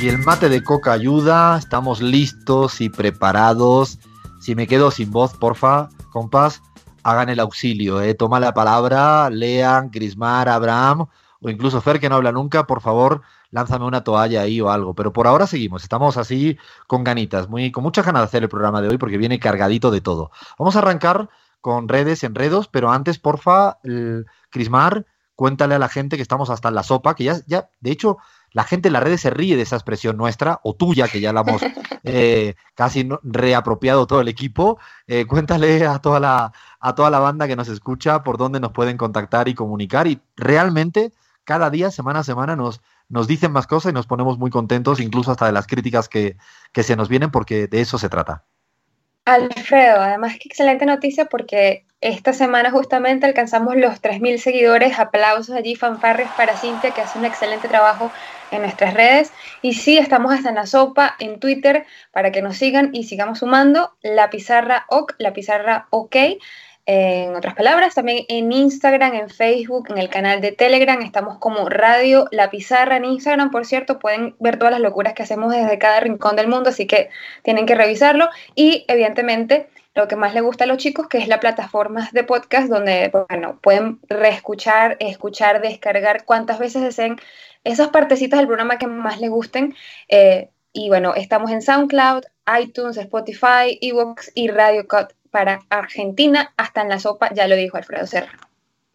Y el mate de coca ayuda, estamos listos y preparados. Si me quedo sin voz, porfa, compas, hagan el auxilio, ¿eh? toma la palabra, lean, Grismar, Abraham o incluso Fer, que no habla nunca, por favor, lánzame una toalla ahí o algo. Pero por ahora seguimos, estamos así con ganitas, muy, con mucha ganas de hacer el programa de hoy porque viene cargadito de todo. Vamos a arrancar con redes, enredos, pero antes, porfa, Crismar, cuéntale a la gente que estamos hasta en la sopa, que ya, ya, de hecho, la gente en las redes se ríe de esa expresión nuestra, o tuya, que ya la hemos eh, casi reapropiado todo el equipo. Eh, cuéntale a toda, la, a toda la banda que nos escucha por dónde nos pueden contactar y comunicar. Y realmente, cada día, semana a semana, nos, nos dicen más cosas y nos ponemos muy contentos, incluso hasta de las críticas que, que se nos vienen, porque de eso se trata. Alfredo, además qué excelente noticia porque esta semana justamente alcanzamos los 3.000 seguidores. Aplausos allí, fanfarres para Cintia, que hace un excelente trabajo en nuestras redes. Y sí, estamos hasta en la sopa en Twitter para que nos sigan y sigamos sumando. La pizarra OK, la pizarra OK en otras palabras, también en Instagram, en Facebook, en el canal de Telegram, estamos como Radio La Pizarra en Instagram, por cierto, pueden ver todas las locuras que hacemos desde cada rincón del mundo, así que tienen que revisarlo. Y evidentemente, lo que más le gusta a los chicos, que es la plataforma de podcast, donde bueno, pueden reescuchar, escuchar, descargar cuantas veces deseen esas partecitas del programa que más les gusten. Eh, y bueno, estamos en SoundCloud, iTunes, Spotify, Evox y Radio Cut para Argentina hasta en la sopa, ya lo dijo Alfredo Serra.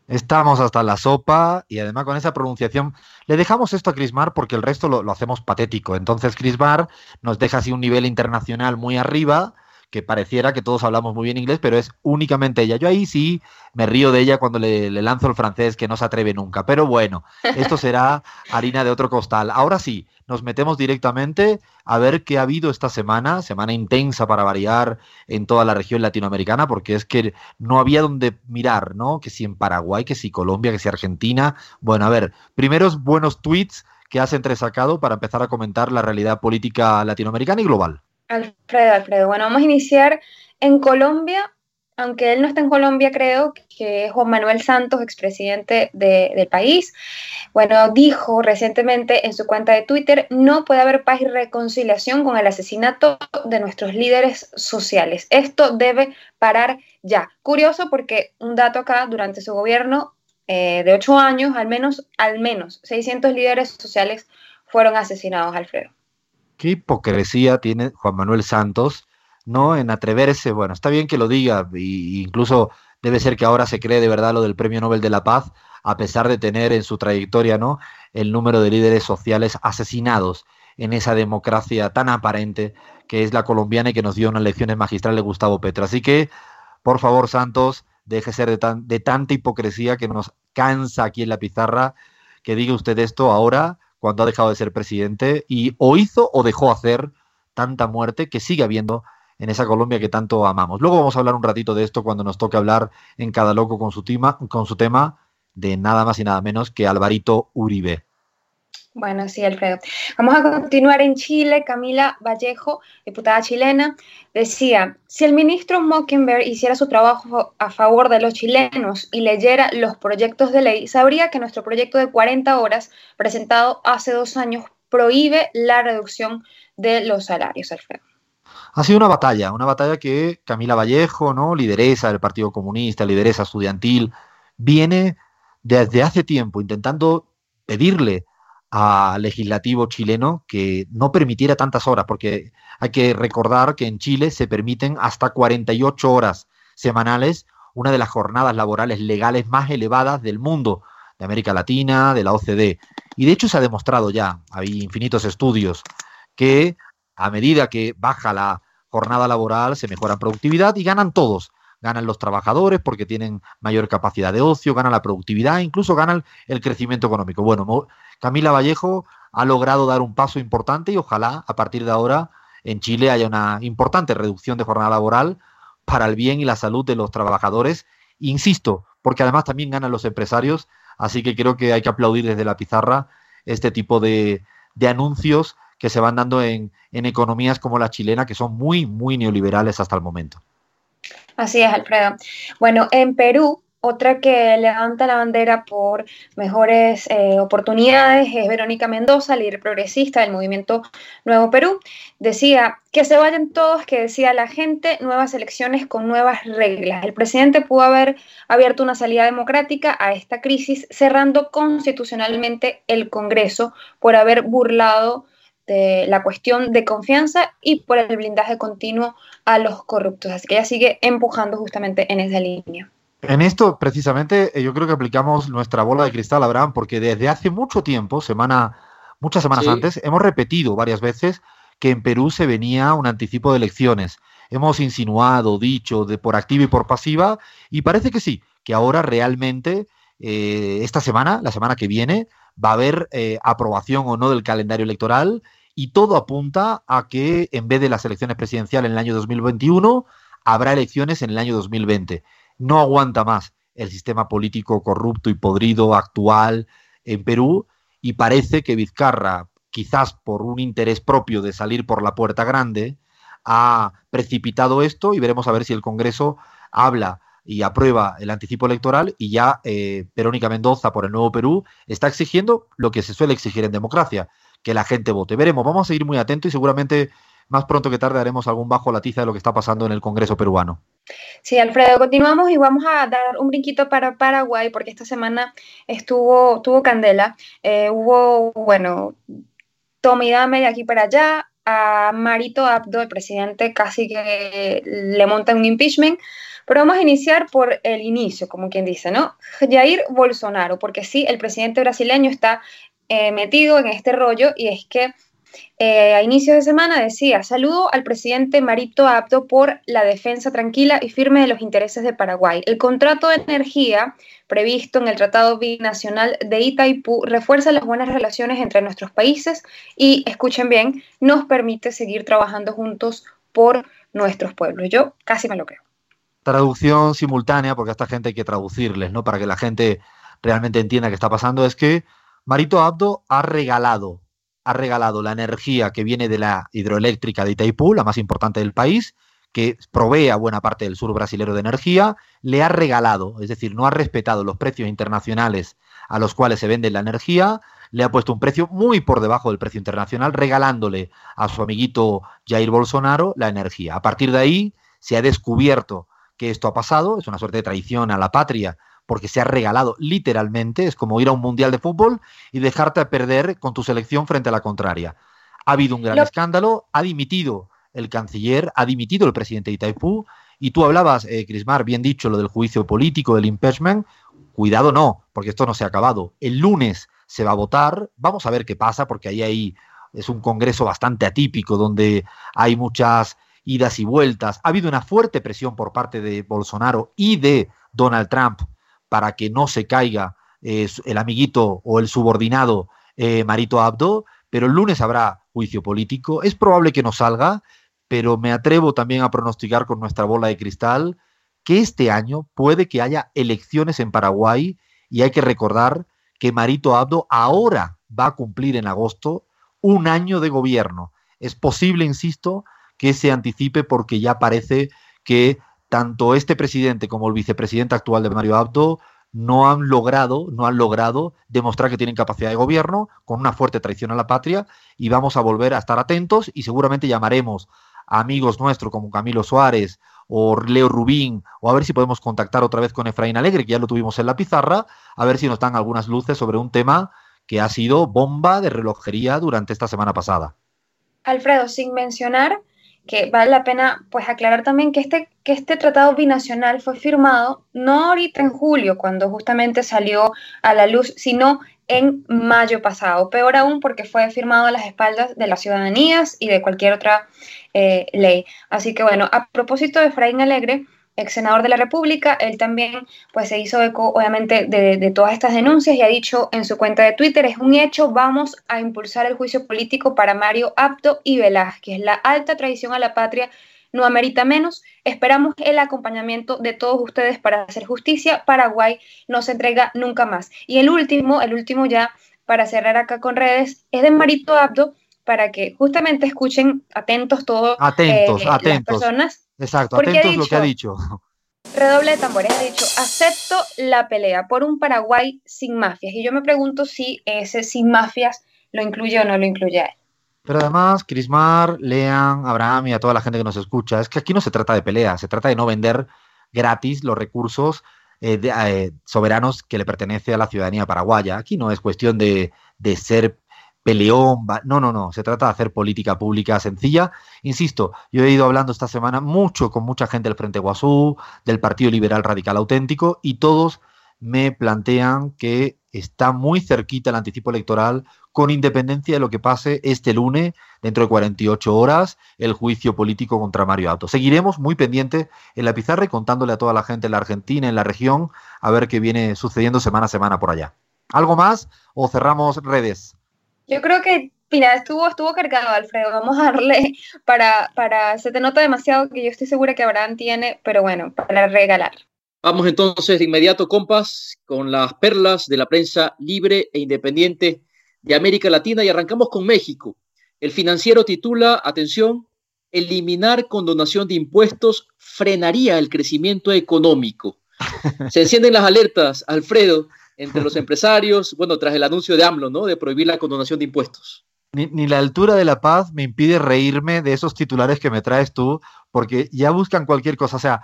Estamos hasta la sopa y además con esa pronunciación le dejamos esto a Crismar porque el resto lo, lo hacemos patético. Entonces Crismar nos deja así un nivel internacional muy arriba que pareciera que todos hablamos muy bien inglés, pero es únicamente ella. Yo ahí sí me río de ella cuando le, lanzo el francés, que no se atreve nunca. Pero bueno, esto será harina de otro costal. Ahora sí, nos metemos directamente a ver qué ha habido esta semana, semana intensa para variar en toda la región latinoamericana, porque es que no había donde mirar, ¿no? Que si en Paraguay, que si Colombia, que si Argentina. Bueno, a ver, primeros buenos tweets que has entresacado para empezar a comentar la realidad política latinoamericana y global. Alfredo, Alfredo. Bueno, vamos a iniciar en Colombia, aunque él no está en Colombia, creo que es Juan Manuel Santos, expresidente del país. Bueno, dijo recientemente en su cuenta de Twitter, no puede haber paz y reconciliación con el asesinato de nuestros líderes sociales. Esto debe parar ya. Curioso porque un dato acá, durante su gobierno eh, de ocho años, al menos, al menos 600 líderes sociales fueron asesinados, Alfredo qué hipocresía tiene Juan Manuel Santos, ¿no? En atreverse, bueno, está bien que lo diga, e incluso debe ser que ahora se cree de verdad lo del Premio Nobel de la Paz, a pesar de tener en su trayectoria, ¿no? El número de líderes sociales asesinados en esa democracia tan aparente que es la colombiana y que nos dio unas lecciones magistrales Gustavo Petro. Así que, por favor, Santos, deje ser de, tan, de tanta hipocresía que nos cansa aquí en la pizarra, que diga usted esto ahora cuando ha dejado de ser presidente y o hizo o dejó hacer tanta muerte que sigue habiendo en esa Colombia que tanto amamos. Luego vamos a hablar un ratito de esto cuando nos toque hablar en cada loco con su, tema, con su tema de nada más y nada menos que Alvarito Uribe. Bueno, sí, Alfredo. Vamos a continuar en Chile. Camila Vallejo, diputada chilena, decía, si el ministro Mockenberg hiciera su trabajo a favor de los chilenos y leyera los proyectos de ley, sabría que nuestro proyecto de 40 horas, presentado hace dos años, prohíbe la reducción de los salarios, Alfredo. Ha sido una batalla, una batalla que Camila Vallejo, ¿no? lideresa del Partido Comunista, lideresa estudiantil, viene desde hace tiempo intentando pedirle al legislativo chileno que no permitiera tantas horas, porque hay que recordar que en Chile se permiten hasta 48 horas semanales, una de las jornadas laborales legales más elevadas del mundo, de América Latina, de la OCDE. Y de hecho se ha demostrado ya, hay infinitos estudios, que a medida que baja la jornada laboral se mejora productividad y ganan todos. Ganan los trabajadores porque tienen mayor capacidad de ocio, ganan la productividad, incluso ganan el crecimiento económico. Bueno, Camila Vallejo ha logrado dar un paso importante y ojalá a partir de ahora en Chile haya una importante reducción de jornada laboral para el bien y la salud de los trabajadores. Insisto, porque además también ganan los empresarios, así que creo que hay que aplaudir desde la pizarra este tipo de, anuncios que se van dando en economías como la chilena, que son muy, muy neoliberales hasta el momento. Así es, Alfredo. Bueno, en Perú otra que levanta la bandera por mejores eh, oportunidades es Verónica Mendoza, líder progresista del movimiento Nuevo Perú. Decía que se vayan todos, que decía la gente, nuevas elecciones con nuevas reglas. El presidente pudo haber abierto una salida democrática a esta crisis, cerrando constitucionalmente el Congreso por haber burlado de la cuestión de confianza y por el blindaje continuo a los corruptos. Así que ella sigue empujando justamente en esa línea. En esto, precisamente, eh, yo creo que aplicamos nuestra bola de cristal, Abraham, porque desde hace mucho tiempo, semana, muchas semanas antes, hemos repetido varias veces que en Perú se venía un anticipo de elecciones. Hemos insinuado, dicho, de por activa y por pasiva, y parece que sí, que ahora realmente, eh, esta semana, la semana que viene, va a haber eh, aprobación o no del calendario electoral, y todo apunta a que en vez de las elecciones presidenciales en el año 2021, habrá elecciones en el año 2020 no aguanta más el sistema político corrupto y podrido actual en Perú y parece que Vizcarra, quizás por un interés propio de salir por la puerta grande, ha precipitado esto y veremos a ver si el Congreso habla y aprueba el anticipo electoral y ya eh, Verónica Mendoza por el Nuevo Perú está exigiendo lo que se suele exigir en democracia, que la gente vote. Veremos, vamos a seguir muy atentos y seguramente más pronto que tarde haremos algún bajo la tiza de lo que está pasando en el Congreso peruano. Sí, Alfredo, continuamos y vamos a dar un brinquito para Paraguay porque esta semana estuvo, tuvo candela. Eh, hubo, bueno, toma y dame de aquí para allá. A Marito Abdo, el presidente, casi que le monta un impeachment. Pero vamos a iniciar por el inicio, como quien dice, ¿no? Jair Bolsonaro, porque sí, el presidente brasileño está eh, metido en este rollo y es que eh, a inicios de semana decía, saludo al presidente Marito Apto por la defensa tranquila y firme de los intereses de Paraguay. El contrato de energía previsto en el Tratado Binacional de Itaipú refuerza las buenas relaciones entre nuestros países y, escuchen bien, nos permite seguir trabajando juntos por nuestros pueblos. Yo casi me lo creo. Traducción simultánea, porque a esta gente hay que traducirles, ¿no? Para que la gente realmente entienda qué está pasando, es que Marito Abdo ha regalado ha regalado la energía que viene de la hidroeléctrica de Itaipú, la más importante del país, que provee a buena parte del sur brasilero de energía, le ha regalado, es decir, no ha respetado los precios internacionales a los cuales se vende la energía, le ha puesto un precio muy por debajo del precio internacional, regalándole a su amiguito Jair Bolsonaro la energía. A partir de ahí se ha descubierto que esto ha pasado, es una suerte de traición a la patria porque se ha regalado literalmente, es como ir a un mundial de fútbol y dejarte a perder con tu selección frente a la contraria. Ha habido un gran escándalo, ha dimitido el canciller, ha dimitido el presidente de Itaipú, y tú hablabas, eh, Crismar, bien dicho, lo del juicio político, del impeachment, cuidado no, porque esto no se ha acabado. El lunes se va a votar, vamos a ver qué pasa, porque ahí, ahí es un congreso bastante atípico, donde hay muchas idas y vueltas. Ha habido una fuerte presión por parte de Bolsonaro y de Donald Trump para que no se caiga eh, el amiguito o el subordinado eh, Marito Abdo, pero el lunes habrá juicio político. Es probable que no salga, pero me atrevo también a pronosticar con nuestra bola de cristal que este año puede que haya elecciones en Paraguay y hay que recordar que Marito Abdo ahora va a cumplir en agosto un año de gobierno. Es posible, insisto, que se anticipe porque ya parece que tanto este presidente como el vicepresidente actual de Mario Abdo no han logrado, no han logrado demostrar que tienen capacidad de gobierno con una fuerte traición a la patria y vamos a volver a estar atentos y seguramente llamaremos a amigos nuestros como Camilo Suárez o Leo Rubín o a ver si podemos contactar otra vez con Efraín Alegre, que ya lo tuvimos en la pizarra, a ver si nos dan algunas luces sobre un tema que ha sido bomba de relojería durante esta semana pasada. Alfredo, sin mencionar que vale la pena pues aclarar también que este, que este tratado binacional fue firmado no ahorita en julio, cuando justamente salió a la luz, sino en mayo pasado. Peor aún porque fue firmado a las espaldas de las ciudadanías y de cualquier otra eh, ley. Así que bueno, a propósito de Efraín Alegre, ex senador de la República, él también pues se hizo eco obviamente de, todas estas denuncias y ha dicho en su cuenta de Twitter, es un hecho, vamos a impulsar el juicio político para Mario Apto y Velázquez. La alta traición a la patria no amerita menos. Esperamos el acompañamiento de todos ustedes para hacer justicia. Paraguay no se entrega nunca más. Y el último, el último ya para cerrar acá con redes, es de Marito Abdo, para que justamente escuchen atentos todos atentos, eh, atentos. las personas Exacto, atentos lo que ha dicho. redoble de tambores, ha dicho, acepto la pelea por un Paraguay sin mafias. Y yo me pregunto si ese sin mafias lo incluye o no lo incluye a él. Pero además, Crismar, Lean, Abraham y a toda la gente que nos escucha, es que aquí no se trata de pelea, se trata de no vender gratis los recursos eh, eh, soberanos que le pertenece a la ciudadanía paraguaya. Aquí no es cuestión de, de ser peleón, no, no, no, se trata de hacer política pública sencilla. Insisto, yo he ido hablando esta semana mucho con mucha gente del Frente Guasú, del Partido Liberal Radical Auténtico, y todos me plantean que está muy cerquita el anticipo electoral, con independencia de lo que pase este lunes, dentro de 48 horas, el juicio político contra Mario Auto. Seguiremos muy pendientes en la pizarra y contándole a toda la gente en la Argentina, en la región, a ver qué viene sucediendo semana a semana por allá. ¿Algo más o cerramos redes? Yo creo que, mira, estuvo, estuvo cargado, Alfredo. Vamos a darle para, para, se te nota demasiado que yo estoy segura que Abraham tiene, pero bueno, para regalar. Vamos entonces de inmediato, compas, con las perlas de la prensa libre e independiente de América Latina y arrancamos con México. El financiero titula, atención, eliminar condonación de impuestos frenaría el crecimiento económico. Se encienden las alertas, Alfredo, entre los empresarios, bueno, tras el anuncio de AMLO, ¿no? De prohibir la condonación de impuestos. Ni, la altura de la paz me impide reírme de esos titulares que me traes tú, porque ya buscan cualquier cosa. O sea,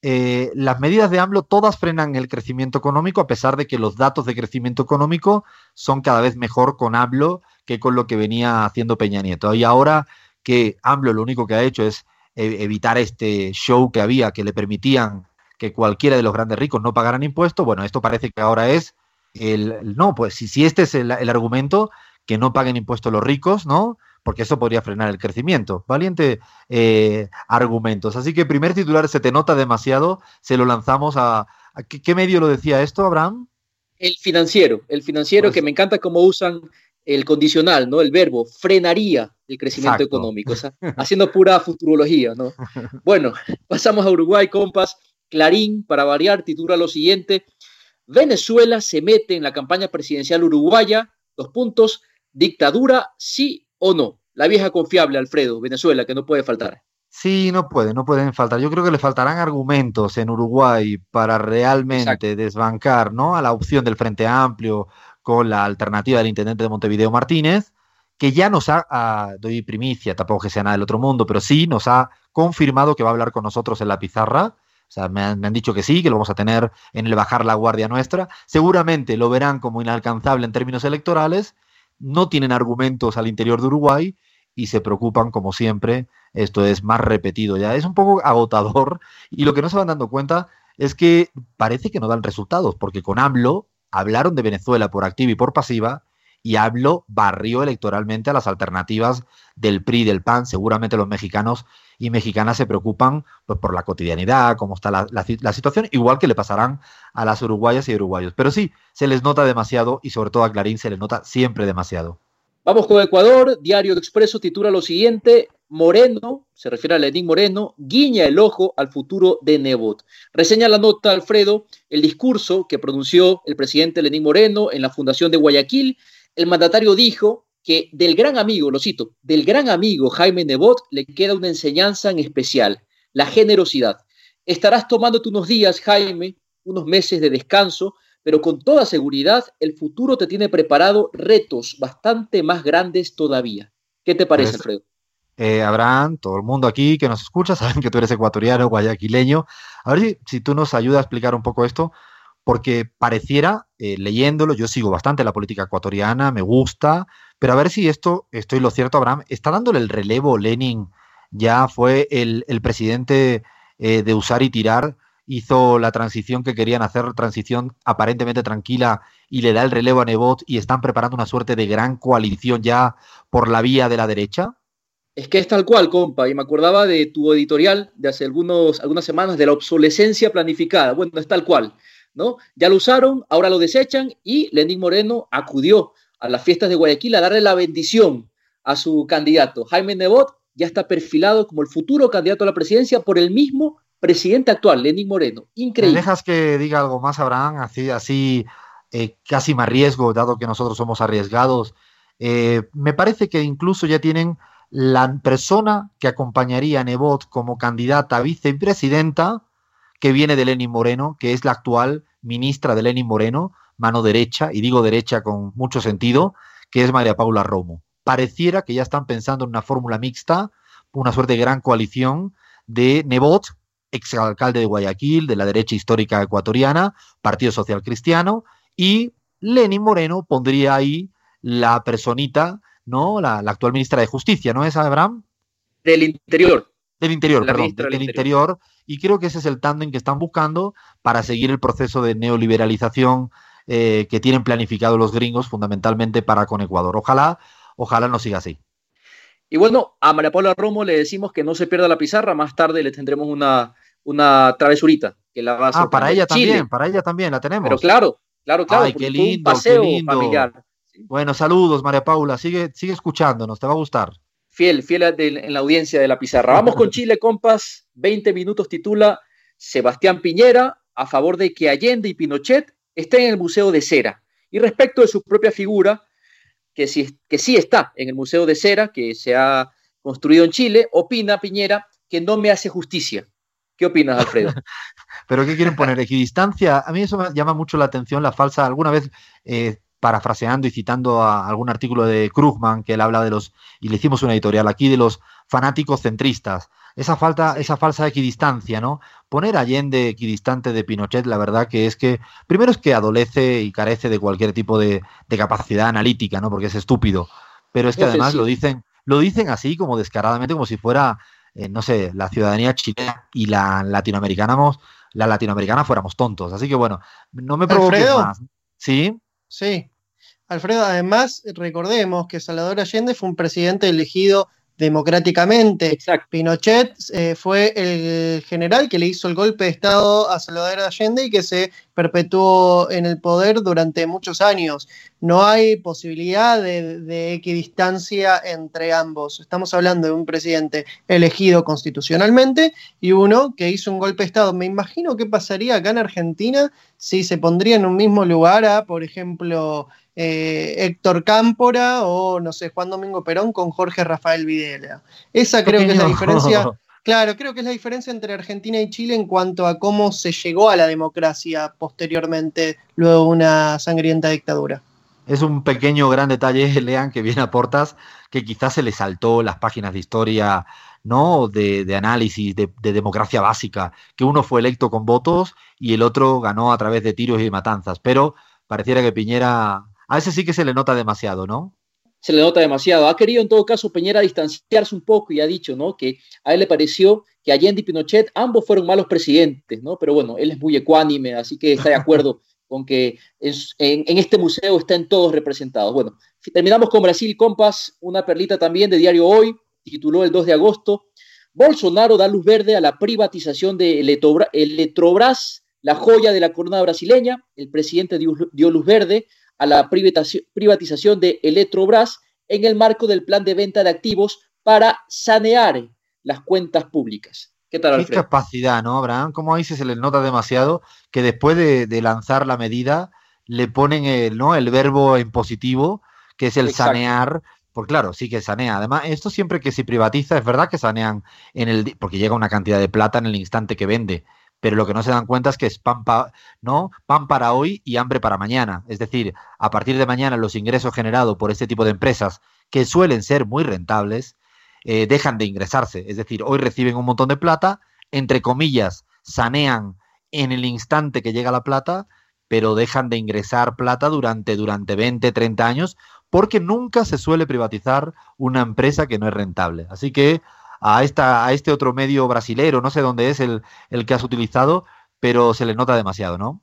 eh, las medidas de AMLO todas frenan el crecimiento económico, a pesar de que los datos de crecimiento económico son cada vez mejor con AMLO que con lo que venía haciendo Peña Nieto. Y ahora que AMLO lo único que ha hecho es eh, evitar este show que había, que le permitían que cualquiera de los grandes ricos no pagaran impuestos, bueno, esto parece que ahora es el, no, pues si, si este es el, argumento, que no paguen impuestos los ricos, ¿no? Porque eso podría frenar el crecimiento. Valiente eh, argumentos. Así que primer titular se te nota demasiado, se lo lanzamos a... ¿qué, medio lo decía esto, Abraham? El financiero, el financiero pues que me encanta cómo usan el condicional, ¿no? El verbo frenaría el crecimiento económico, haciendo pura futurología, ¿no? Bueno, pasamos a Uruguay, compas. Clarín, para variar, titula lo siguiente, Venezuela se mete en la campaña presidencial uruguaya, dos puntos, dictadura, sí o no. La vieja confiable, Alfredo, Venezuela, que no puede faltar. Sí, no puede, no pueden faltar. Yo creo que le faltarán argumentos en Uruguay para realmente desbancar ¿no? a la opción del Frente Amplio con la alternativa del intendente de Montevideo Martínez, que ya nos ha, ah, doy primicia, tampoco que sea nada del otro mundo, pero sí nos ha confirmado que va a hablar con nosotros en la pizarra sea, me han, dicho que sí, que lo vamos a tener en el bajar la guardia nuestra. Seguramente lo verán como inalcanzable en términos electorales. No tienen argumentos al interior de Uruguay y se preocupan, como siempre, esto es más repetido ya. Es un poco agotador y lo que no se van dando cuenta es que parece que no dan resultados, porque con AMLO hablaron de Venezuela por activa y por pasiva y AMLO barrió electoralmente a las alternativas del PRI del PAN. Seguramente los mexicanos y mexicanas se preocupan pues, por la cotidianidad, cómo está la, situación, igual que le pasarán a las uruguayas y uruguayos. Pero sí, se les nota demasiado y sobre todo a Clarín se les nota siempre demasiado. Vamos con Ecuador. Diario Expreso titula lo siguiente. Moreno, se refiere a Lenín Moreno, guiña el ojo al futuro de Nebot. Reseña la nota, Alfredo, el discurso que pronunció el presidente Lenín Moreno en la Fundación de Guayaquil. El mandatario dijo que del gran amigo, lo cito, del gran amigo Jaime Nebot le queda una enseñanza en especial, la generosidad. Estarás tomándote unos días, Jaime, unos meses de descanso, pero con toda seguridad el futuro te tiene preparado retos bastante más grandes todavía. ¿Qué te parece, pues, Alfredo? Eh, Abraham, todo el mundo aquí que nos escucha, saben que tú eres ecuatoriano, guayaquileño. A ver si, si tú nos ayudas a explicar un poco esto, porque pareciera, eh, leyéndolo, yo sigo bastante la política ecuatoriana, me gusta, pero a ver si esto, estoy lo cierto, Abraham, está dándole el relevo Lenin, ya fue el, presidente eh, de usar y tirar, hizo la transición que querían hacer, transición aparentemente tranquila, y le da el relevo a Nebot y están preparando una suerte de gran coalición ya por la vía de la derecha. Es que es tal cual, compa, y me acordaba de tu editorial de hace algunos, algunas semanas de la obsolescencia planificada. Bueno, es tal cual, ¿no? Ya lo usaron, ahora lo desechan y Lenín Moreno acudió a las fiestas de Guayaquil a darle la bendición a su candidato. Jaime Nebot ya está perfilado como el futuro candidato a la presidencia por el mismo presidente actual, Lenín Moreno. Increíble. ¿Me dejas que diga algo más, Abraham? Así, así eh, casi más riesgo, dado que nosotros somos arriesgados. Eh, me parece que incluso ya tienen la persona que acompañaría a Nebot como candidata a vicepresidenta, que viene de Lenin Moreno, que es la actual ministra de Lenin Moreno, mano derecha, y digo derecha con mucho sentido, que es María Paula Romo. Pareciera que ya están pensando en una fórmula mixta, una suerte de gran coalición de Nebot, exalcalde de Guayaquil, de la derecha histórica ecuatoriana, Partido Social Cristiano, y Lenin Moreno pondría ahí la personita, ¿no? La, actual ministra de Justicia, ¿no es, Abraham? Del interior. Del interior, perdón, del, interior. Y creo que ese es el tándem que están buscando para seguir el proceso de neoliberalización eh, que tienen planificado los gringos, fundamentalmente para con Ecuador. Ojalá, ojalá no siga así. Y bueno, a María Paula Romo le decimos que no se pierda la pizarra, más tarde le tendremos una, una travesurita que la va a Ah, para ella también, para ella también la tenemos. Pero claro, claro, claro. Ay, qué lindo, paseo qué lindo. familiar. Bueno, saludos, María Paula. Sigue, sigue escuchándonos, te va a gustar. Fiel, fiel en la audiencia de la pizarra. Vamos con Chile, compas. 20 minutos titula Sebastián Piñera a favor de que Allende y Pinochet estén en el Museo de Cera. Y respecto de su propia figura, que sí, que sí está en el Museo de Cera, que se ha construido en Chile, opina Piñera que no me hace justicia. ¿Qué opinas, Alfredo? ¿Pero qué quieren poner? ¿Equidistancia? A mí eso me llama mucho la atención, la falsa. Alguna vez, eh, parafraseando y citando a algún artículo de Krugman, que él habla de los, y le hicimos una editorial aquí, de los fanáticos centristas. Esa, falta, esa falsa equidistancia, ¿no? Poner Allende equidistante de Pinochet, la verdad que es que, primero es que adolece y carece de cualquier tipo de, capacidad analítica, ¿no? Porque es estúpido. Pero es que además lo dicen, lo dicen así como descaradamente, como si fuera eh, no sé, la ciudadanía chilena y la latinoamericana, la latinoamericana fuéramos tontos. Así que bueno, no me provoques más. ¿Sí? Sí. Alfredo, además, recordemos que Salvador Allende fue un presidente elegido democráticamente. Pinochet eh, fue el general que le hizo el golpe de Estado a Salvador Allende y que se perpetuó en el poder durante muchos años. No hay posibilidad de, equidistancia entre ambos. Estamos hablando de un presidente elegido constitucionalmente y uno que hizo un golpe de Estado. Me imagino qué pasaría acá en Argentina si se pondría en un mismo lugar a, por ejemplo, eh, Héctor Cámpora o, no sé, Juan Domingo Perón con Jorge Rafael Videla. Esa creo que es la diferencia. Claro, creo que es la diferencia entre Argentina y Chile en cuanto a cómo se llegó a la democracia posteriormente, luego de una sangrienta dictadura. Es un pequeño gran detalle, Lean, que viene a portas, que quizás se le saltó las páginas de historia, ¿no? De, análisis, de, de, democracia básica, que uno fue electo con votos y el otro ganó a través de tiros y matanzas. Pero pareciera que Piñera a ese sí que se le nota demasiado, ¿no? Se le nota demasiado. Ha querido en todo caso Peñera distanciarse un poco y ha dicho, ¿no? Que a él le pareció que Allende y Pinochet ambos fueron malos presidentes, ¿no? Pero bueno, él es muy ecuánime, así que está de acuerdo con que en, este museo estén todos representados. Bueno, terminamos con Brasil Compas, una perlita también de Diario Hoy, tituló el 2 de agosto. Bolsonaro da luz verde a la privatización de Electrobras, la joya de la corona brasileña. El presidente dio luz verde a la privatización de Electrobras en el marco del plan de venta de activos para sanear las cuentas públicas. ¿Qué tal, Qué capacidad, ¿no, Abraham? Como ahí se le nota demasiado que después de, lanzar la medida le ponen el, ¿no? el verbo en positivo, que es el sanear, porque claro, sí que sanea. Además, esto siempre que se privatiza, es verdad que sanean en el porque llega una cantidad de plata en el instante que vende pero lo que no se dan cuenta es que es pan, ¿no? pan para hoy y hambre para mañana. Es decir, a partir de mañana los ingresos generados por este tipo de empresas, que suelen ser muy rentables, eh, dejan de ingresarse. Es decir, hoy reciben un montón de plata, entre comillas, sanean en el instante que llega la plata, pero dejan de ingresar plata durante, durante 20, 30 años, porque nunca se suele privatizar una empresa que no es rentable. Así que a, esta, a este otro medio brasilero, no sé dónde es el, el que has utilizado, pero se le nota demasiado, ¿no?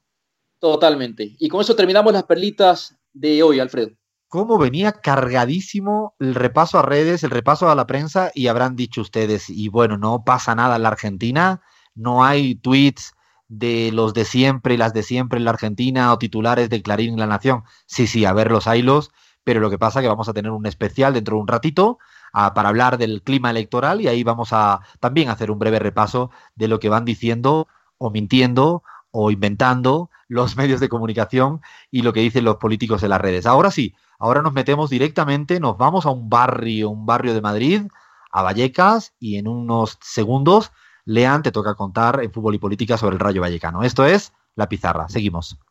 Totalmente. Y con eso terminamos las perlitas de hoy, Alfredo. ¿Cómo venía cargadísimo el repaso a redes, el repaso a la prensa? Y habrán dicho ustedes, y bueno, no pasa nada en la Argentina, no hay tweets de los de siempre y las de siempre en la Argentina o titulares de Clarín en la Nación. Sí, sí, a ver los hilos, pero lo que pasa es que vamos a tener un especial dentro de un ratito para hablar del clima electoral y ahí vamos a también hacer un breve repaso de lo que van diciendo o mintiendo o inventando los medios de comunicación y lo que dicen los políticos en las redes. Ahora sí, ahora nos metemos directamente, nos vamos a un barrio, un barrio de Madrid, a Vallecas, y en unos segundos Lean te toca contar en fútbol y política sobre el Rayo Vallecano. Esto es La Pizarra. Seguimos.